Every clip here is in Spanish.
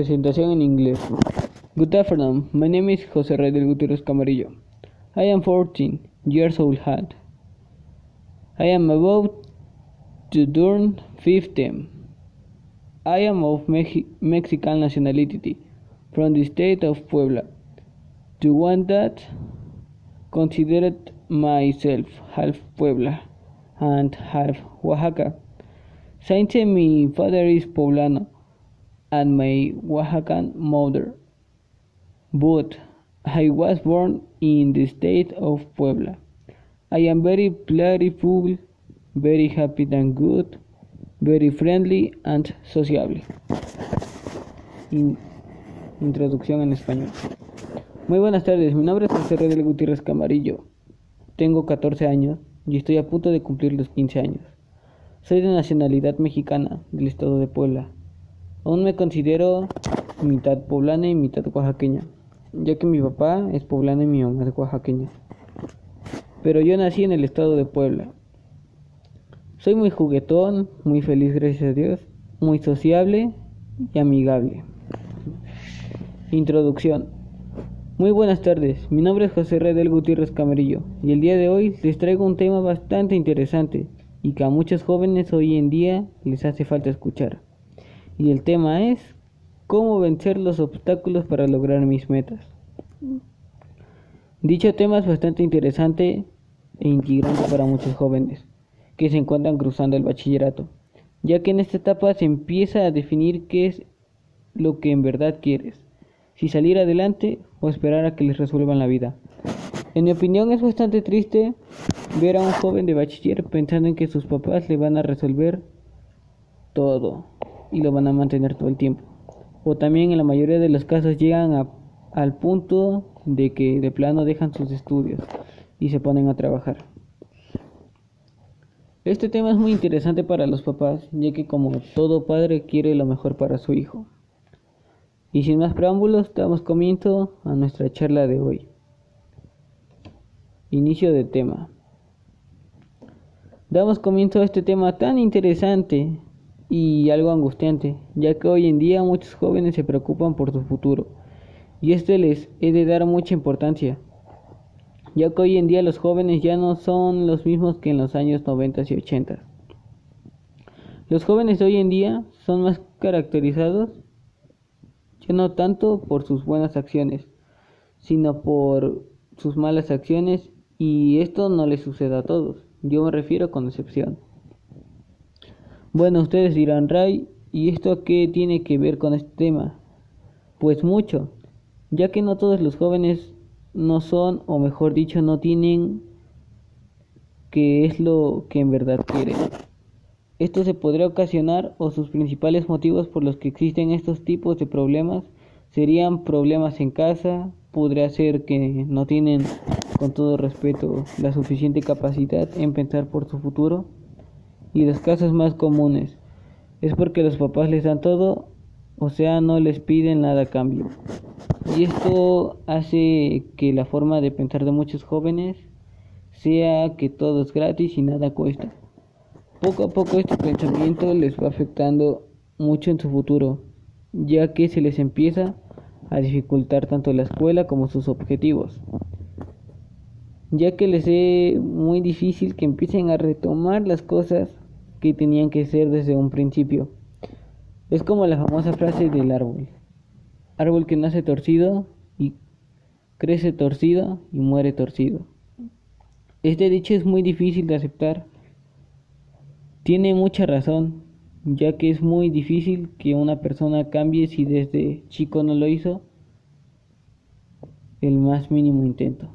Presentación en inglés. Good afternoon. My name is José Rey Gutiérrez Camarillo. I am 14 years old. I am about to turn 15. I am of Mex Mexican nationality from the state of Puebla. To one that considered myself half Puebla and half Oaxaca. Since my father is Poblano and my Oaxacan mother. But I was born in the state of Puebla. I am very playful, very happy and good, very friendly and sociable. In introducción en español. Muy buenas tardes, mi nombre es José Redel Gutiérrez Camarillo. Tengo 14 años y estoy a punto de cumplir los 15 años. Soy de nacionalidad mexicana del estado de Puebla. Aún me considero mitad poblana y mitad oaxaqueña, ya que mi papá es poblano y mi mamá es oaxaqueña. Pero yo nací en el estado de Puebla. Soy muy juguetón, muy feliz gracias a Dios, muy sociable y amigable. Introducción. Muy buenas tardes, mi nombre es José Redel Gutiérrez Camarillo y el día de hoy les traigo un tema bastante interesante y que a muchos jóvenes hoy en día les hace falta escuchar y el tema es cómo vencer los obstáculos para lograr mis metas. Dicho tema es bastante interesante e integrante para muchos jóvenes que se encuentran cruzando el bachillerato, ya que en esta etapa se empieza a definir qué es lo que en verdad quieres, si salir adelante o esperar a que les resuelvan la vida. En mi opinión es bastante triste ver a un joven de bachiller pensando en que sus papás le van a resolver todo y lo van a mantener todo el tiempo. O también en la mayoría de los casos llegan al punto de que de plano dejan sus estudios y se ponen a trabajar. Este tema es muy interesante para los papás, ya que como todo padre quiere lo mejor para su hijo. Y sin más preámbulos, damos comienzo a nuestra charla de hoy. Inicio de tema. Damos comienzo a este tema tan interesante y algo angustiante, ya que hoy en día muchos jóvenes se preocupan por su futuro, y esto les he de dar mucha importancia, ya que hoy en día los jóvenes ya no son los mismos que en los años 90 y 80. Los jóvenes de hoy en día son más caracterizados ya no tanto por sus buenas acciones, sino por sus malas acciones y esto no les sucede a todos, yo me refiero con excepción. Bueno, ustedes dirán, Ray, ¿y esto qué tiene que ver con este tema? Pues mucho, ya que no todos los jóvenes no son, o mejor dicho, no tienen qué es lo que en verdad quieren. Esto se podría ocasionar o sus principales motivos por los que existen estos tipos de problemas serían problemas en casa, podría ser que no tienen, con todo respeto, la suficiente capacidad en pensar por su futuro, y los casos más comunes es porque los papás les dan todo, o sea, no les piden nada a cambio. Y esto hace que la forma de pensar de muchos jóvenes sea que todo es gratis y nada cuesta. Poco a poco este pensamiento les va afectando mucho en su futuro, ya que se les empieza a dificultar tanto la escuela como sus objetivos ya que les es muy difícil que empiecen a retomar las cosas que tenían que ser desde un principio. Es como la famosa frase del árbol. Árbol que nace torcido y crece torcido y muere torcido. Este dicho es muy difícil de aceptar. Tiene mucha razón, ya que es muy difícil que una persona cambie si desde chico no lo hizo el más mínimo intento.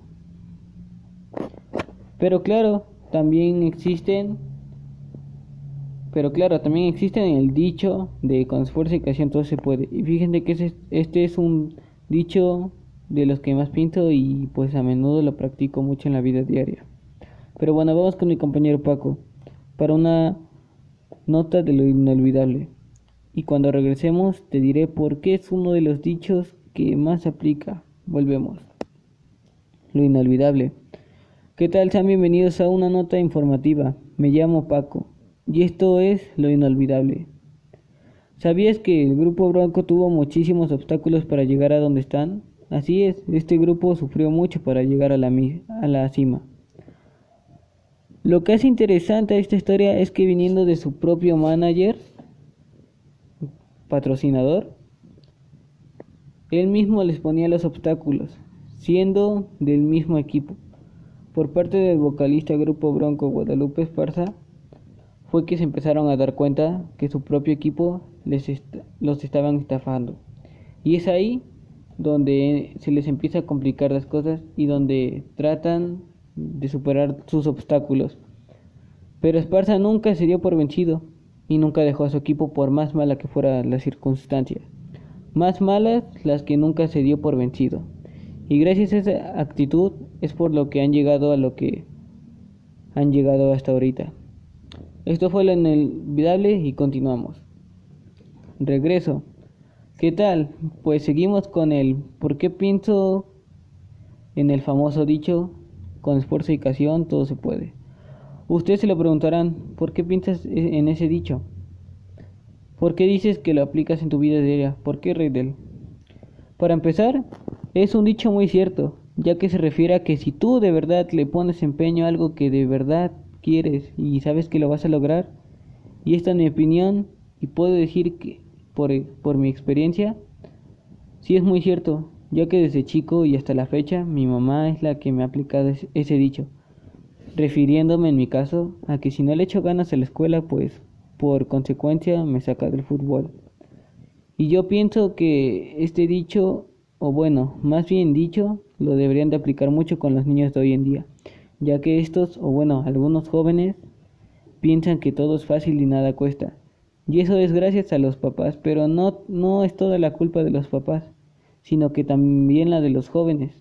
Pero claro, también existen pero claro, también existe el dicho de con esfuerzo y creación todo se puede. Y fíjense que este es un dicho de los que más pinto y pues a menudo lo practico mucho en la vida diaria. Pero bueno, vamos con mi compañero Paco para una nota de lo inolvidable. Y cuando regresemos te diré por qué es uno de los dichos que más aplica. Volvemos. Lo inolvidable. ¿Qué tal? Sean bienvenidos a una nota informativa. Me llamo Paco y esto es lo inolvidable. ¿Sabías que el grupo Bronco tuvo muchísimos obstáculos para llegar a donde están? Así es, este grupo sufrió mucho para llegar a la, a la cima. Lo que hace interesante a esta historia es que viniendo de su propio manager, patrocinador, él mismo les ponía los obstáculos, siendo del mismo equipo. Por parte del vocalista grupo Bronco Guadalupe Esparza, fue que se empezaron a dar cuenta que su propio equipo les los estaban estafando. Y es ahí donde se les empieza a complicar las cosas y donde tratan de superar sus obstáculos. Pero Esparza nunca se dio por vencido y nunca dejó a su equipo por más mala que fuera la circunstancia. Más malas las que nunca se dio por vencido. Y gracias a esa actitud es por lo que han llegado a lo que han llegado hasta ahorita. Esto fue lo inolvidable y continuamos. Regreso. ¿Qué tal? Pues seguimos con el ¿por qué pienso en el famoso dicho con esfuerzo y ocasión todo se puede. Ustedes se lo preguntarán, ¿por qué piensas e-, en ese dicho? ¿Por qué dices que lo aplicas en tu vida diaria? ¿Por qué, Reidel? Para empezar, es un dicho muy cierto, ya que se refiere a que si tú de verdad le pones empeño a algo que de verdad quieres y sabes que lo vas a lograr, y esta es mi opinión, y puedo decir que por, por mi experiencia, sí es muy cierto, ya que desde chico y hasta la fecha mi mamá es la que me ha aplicado ese dicho, refiriéndome en mi caso a que si no le echo ganas a la escuela, pues por consecuencia me saca del fútbol. Y yo pienso que este dicho, o bueno, más bien dicho, lo deberían de aplicar mucho con los niños de hoy en día, ya que estos, o bueno, algunos jóvenes, piensan que todo es fácil y nada cuesta. Y eso es gracias a los papás, pero no, no es toda la culpa de los papás sino que también la de los jóvenes,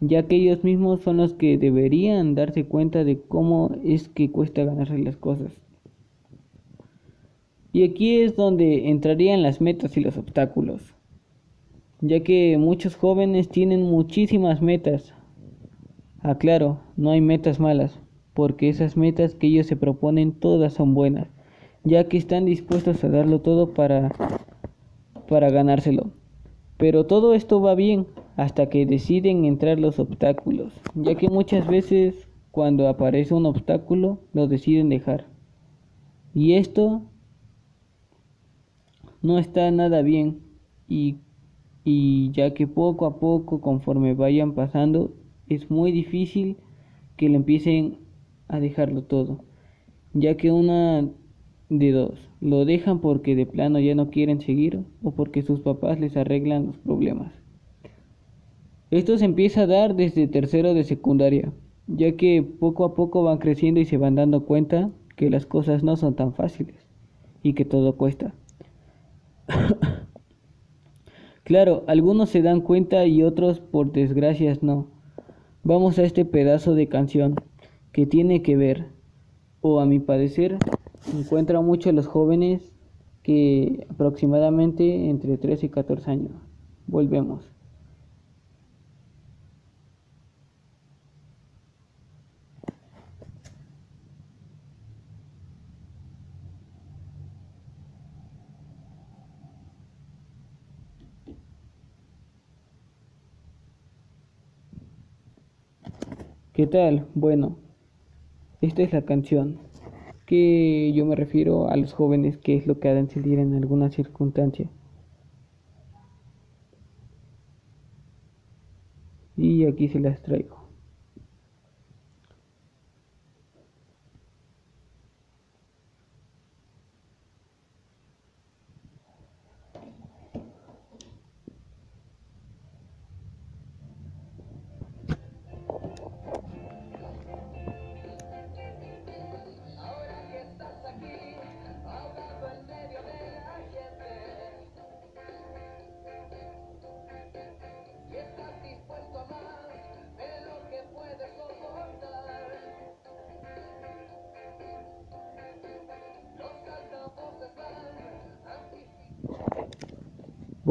ya que ellos mismos son los que deberían darse cuenta de cómo es que cuesta ganarse las cosas. Y aquí es donde entrarían las metas y los obstáculos, ya que muchos jóvenes tienen muchísimas metas. Aclaro, no hay metas malas, porque esas metas que ellos se proponen todas son buenas, ya que están dispuestos a darlo todo para, para ganárselo. Pero todo esto va bien hasta que deciden entrar los obstáculos, ya que muchas veces cuando aparece un obstáculo lo deciden dejar. Y esto no está nada bien y, y ya que poco a poco conforme vayan pasando es muy difícil que le empiecen a dejarlo todo, ya que una de dos, lo dejan porque de plano ya no quieren seguir o porque sus papás les arreglan los problemas. Esto se empieza a dar desde tercero de secundaria, ya que poco a poco van creciendo y se van dando cuenta que las cosas no son tan fáciles y que todo cuesta. claro, algunos se dan cuenta y otros por desgracias no. Vamos a este pedazo de canción que tiene que ver, o a mi parecer, encuentra mucho a los jóvenes que aproximadamente entre 13 y 14 años. Volvemos. ¿Qué tal? Bueno, esta es la canción que yo me refiero a los jóvenes, que es lo que ha sentir en alguna circunstancia. Y aquí se las traigo.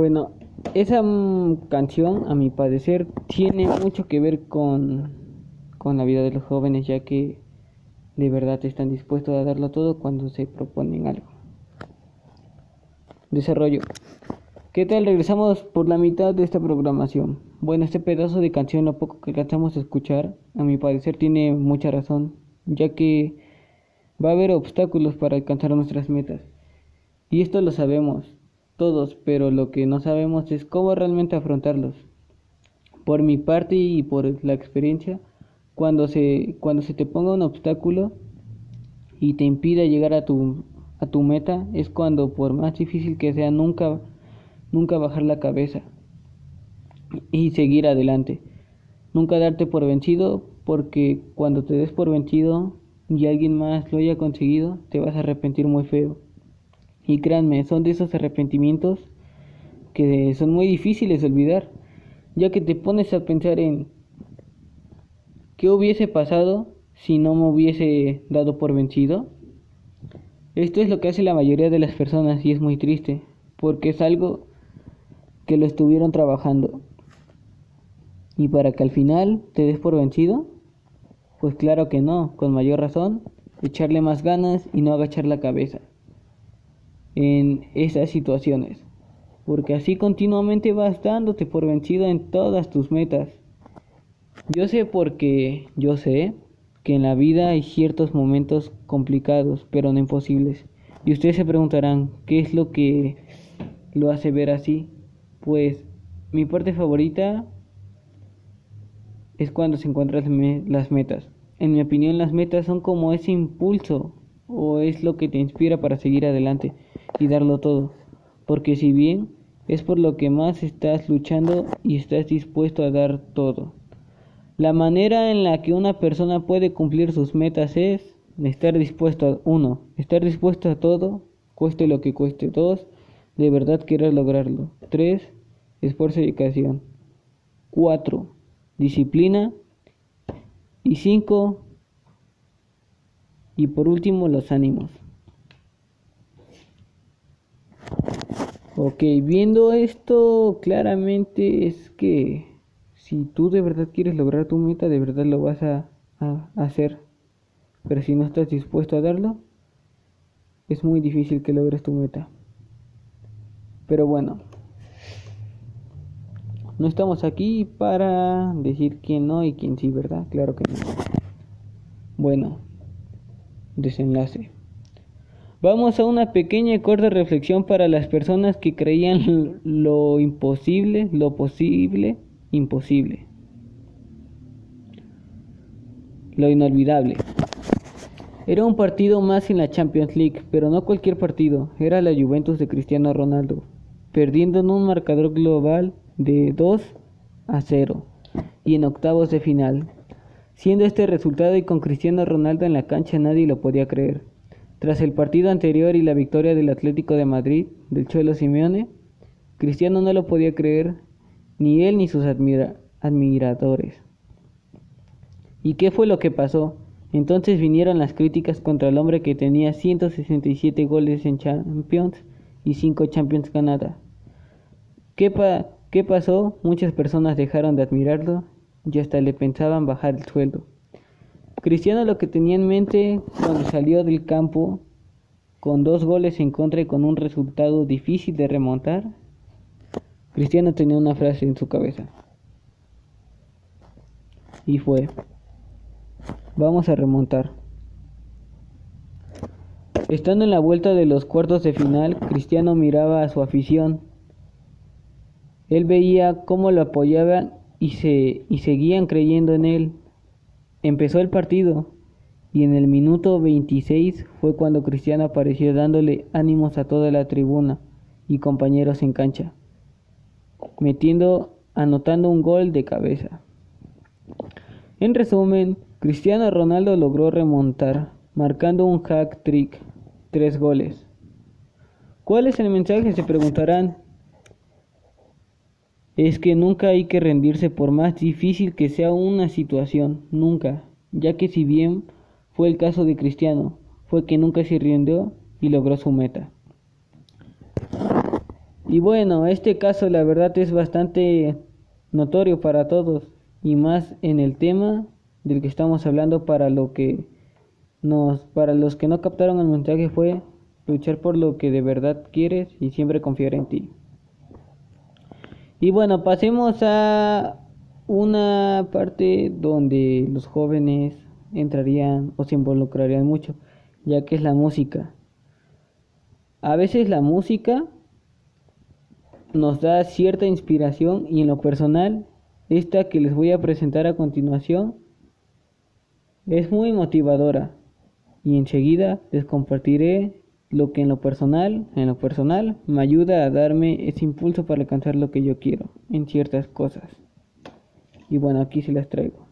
Bueno, esa mm, canción, a mi parecer, tiene mucho que ver con, con la vida de los jóvenes, ya que de verdad están dispuestos a darlo todo cuando se proponen algo. Desarrollo. ¿Qué tal? Regresamos por la mitad de esta programación. Bueno, este pedazo de canción, lo poco que alcanzamos a escuchar, a mi parecer tiene mucha razón, ya que va a haber obstáculos para alcanzar nuestras metas. Y esto lo sabemos todos, pero lo que no sabemos es cómo realmente afrontarlos. Por mi parte y por la experiencia, cuando se, cuando se te ponga un obstáculo y te impida llegar a tu, a tu meta, es cuando por más difícil que sea, nunca nunca bajar la cabeza y seguir adelante. Nunca darte por vencido porque cuando te des por vencido y alguien más lo haya conseguido, te vas a arrepentir muy feo. Y créanme, son de esos arrepentimientos que son muy difíciles de olvidar, ya que te pones a pensar en qué hubiese pasado si no me hubiese dado por vencido. Esto es lo que hace la mayoría de las personas y es muy triste, porque es algo que lo estuvieron trabajando. Y para que al final te des por vencido, pues claro que no, con mayor razón, echarle más ganas y no agachar la cabeza en esas situaciones. Porque así continuamente vas dándote por vencido en todas tus metas. Yo sé porque yo sé que en la vida hay ciertos momentos complicados, pero no imposibles. Y ustedes se preguntarán, ¿qué es lo que lo hace ver así? Pues mi parte favorita es cuando se encuentran las metas. En mi opinión las metas son como ese impulso o es lo que te inspira para seguir adelante y darlo todo. Porque si bien es por lo que más estás luchando y estás dispuesto a dar todo. La manera en la que una persona puede cumplir sus metas es estar dispuesto a uno, estar dispuesto a todo, cueste lo que cueste. Dos, de verdad quieras lograrlo. 3. Esfuerzo y dedicación. 4. Disciplina. Y 5. Y por último, los ánimos. Ok, viendo esto claramente es que si tú de verdad quieres lograr tu meta, de verdad lo vas a, a hacer. Pero si no estás dispuesto a darlo, es muy difícil que logres tu meta. Pero bueno, no estamos aquí para decir quién no y quién sí, ¿verdad? Claro que no. Bueno, desenlace. Vamos a una pequeña y corta reflexión para las personas que creían lo imposible, lo posible, imposible. Lo inolvidable. Era un partido más en la Champions League, pero no cualquier partido, era la Juventus de Cristiano Ronaldo perdiendo en un marcador global de 2 a 0 y en octavos de final. Siendo este resultado y con Cristiano Ronaldo en la cancha nadie lo podía creer. Tras el partido anterior y la victoria del Atlético de Madrid del Cholo Simeone, Cristiano no lo podía creer ni él ni sus admiradores. ¿Y qué fue lo que pasó? Entonces vinieron las críticas contra el hombre que tenía 167 goles en Champions y 5 Champions ganadas. ¿Qué, ¿Qué pasó? Muchas personas dejaron de admirarlo y hasta le pensaban bajar el sueldo. Cristiano lo que tenía en mente cuando salió del campo con dos goles en contra y con un resultado difícil de remontar, Cristiano tenía una frase en su cabeza. Y fue, vamos a remontar. Estando en la vuelta de los cuartos de final, Cristiano miraba a su afición. Él veía cómo lo apoyaban y, se, y seguían creyendo en él. Empezó el partido y en el minuto 26 fue cuando Cristiano apareció dándole ánimos a toda la tribuna y compañeros en cancha, metiendo, anotando un gol de cabeza. En resumen, Cristiano Ronaldo logró remontar, marcando un hack trick tres goles. ¿Cuál es el mensaje? Se preguntarán. Es que nunca hay que rendirse por más difícil que sea una situación, nunca, ya que si bien fue el caso de Cristiano, fue que nunca se rindió y logró su meta. Y bueno, este caso la verdad es bastante notorio para todos y más en el tema del que estamos hablando para lo que nos, para los que no captaron el mensaje fue luchar por lo que de verdad quieres y siempre confiar en ti. Y bueno, pasemos a una parte donde los jóvenes entrarían o se involucrarían mucho, ya que es la música. A veces la música nos da cierta inspiración y en lo personal, esta que les voy a presentar a continuación es muy motivadora y enseguida les compartiré lo que en lo personal, en lo personal me ayuda a darme ese impulso para alcanzar lo que yo quiero en ciertas cosas. Y bueno, aquí se las traigo.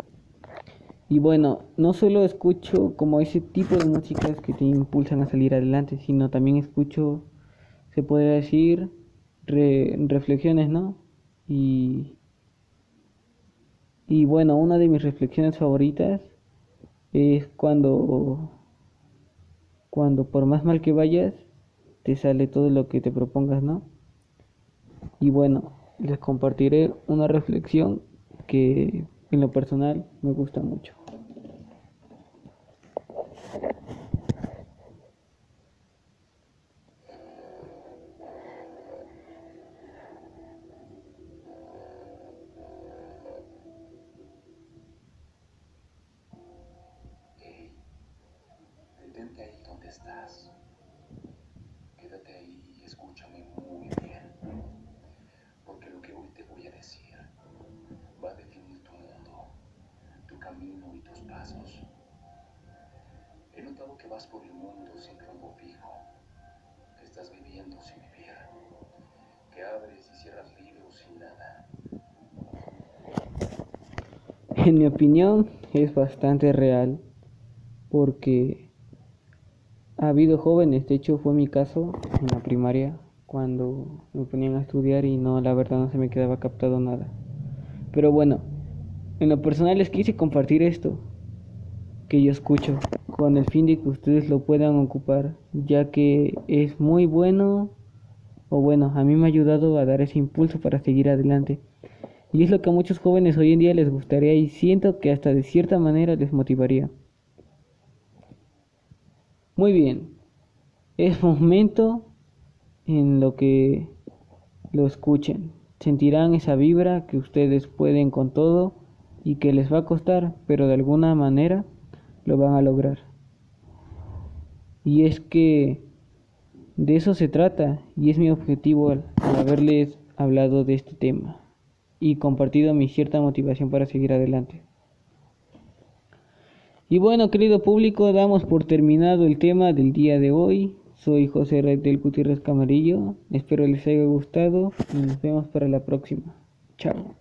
Y bueno, no solo escucho como ese tipo de músicas que te impulsan a salir adelante, sino también escucho, se podría decir, reflexiones, ¿no? Y, y bueno, una de mis reflexiones favoritas es cuando, cuando por más mal que vayas, te sale todo lo que te propongas, ¿no? Y bueno, les compartiré una reflexión que en lo personal me gusta mucho. Detente ahí donde estás. Vas por el mundo sin rumbo fijo, que estás viviendo sin vivir, que abres y cierras libros sin nada. En mi opinión es bastante real porque ha habido jóvenes, de hecho fue mi caso en la primaria cuando me ponían a estudiar y no, la verdad no se me quedaba captado nada. Pero bueno, en lo personal les quise compartir esto que yo escucho con el fin de que ustedes lo puedan ocupar, ya que es muy bueno, o bueno, a mí me ha ayudado a dar ese impulso para seguir adelante. Y es lo que a muchos jóvenes hoy en día les gustaría y siento que hasta de cierta manera les motivaría. Muy bien, es momento en lo que lo escuchen. Sentirán esa vibra que ustedes pueden con todo y que les va a costar, pero de alguna manera lo van a lograr. Y es que de eso se trata y es mi objetivo al, haberles hablado de este tema y compartido mi cierta motivación para seguir adelante. Y bueno, querido público, damos por terminado el tema del día de hoy. Soy José del Gutiérrez Camarillo. Espero les haya gustado y nos vemos para la próxima. Chao.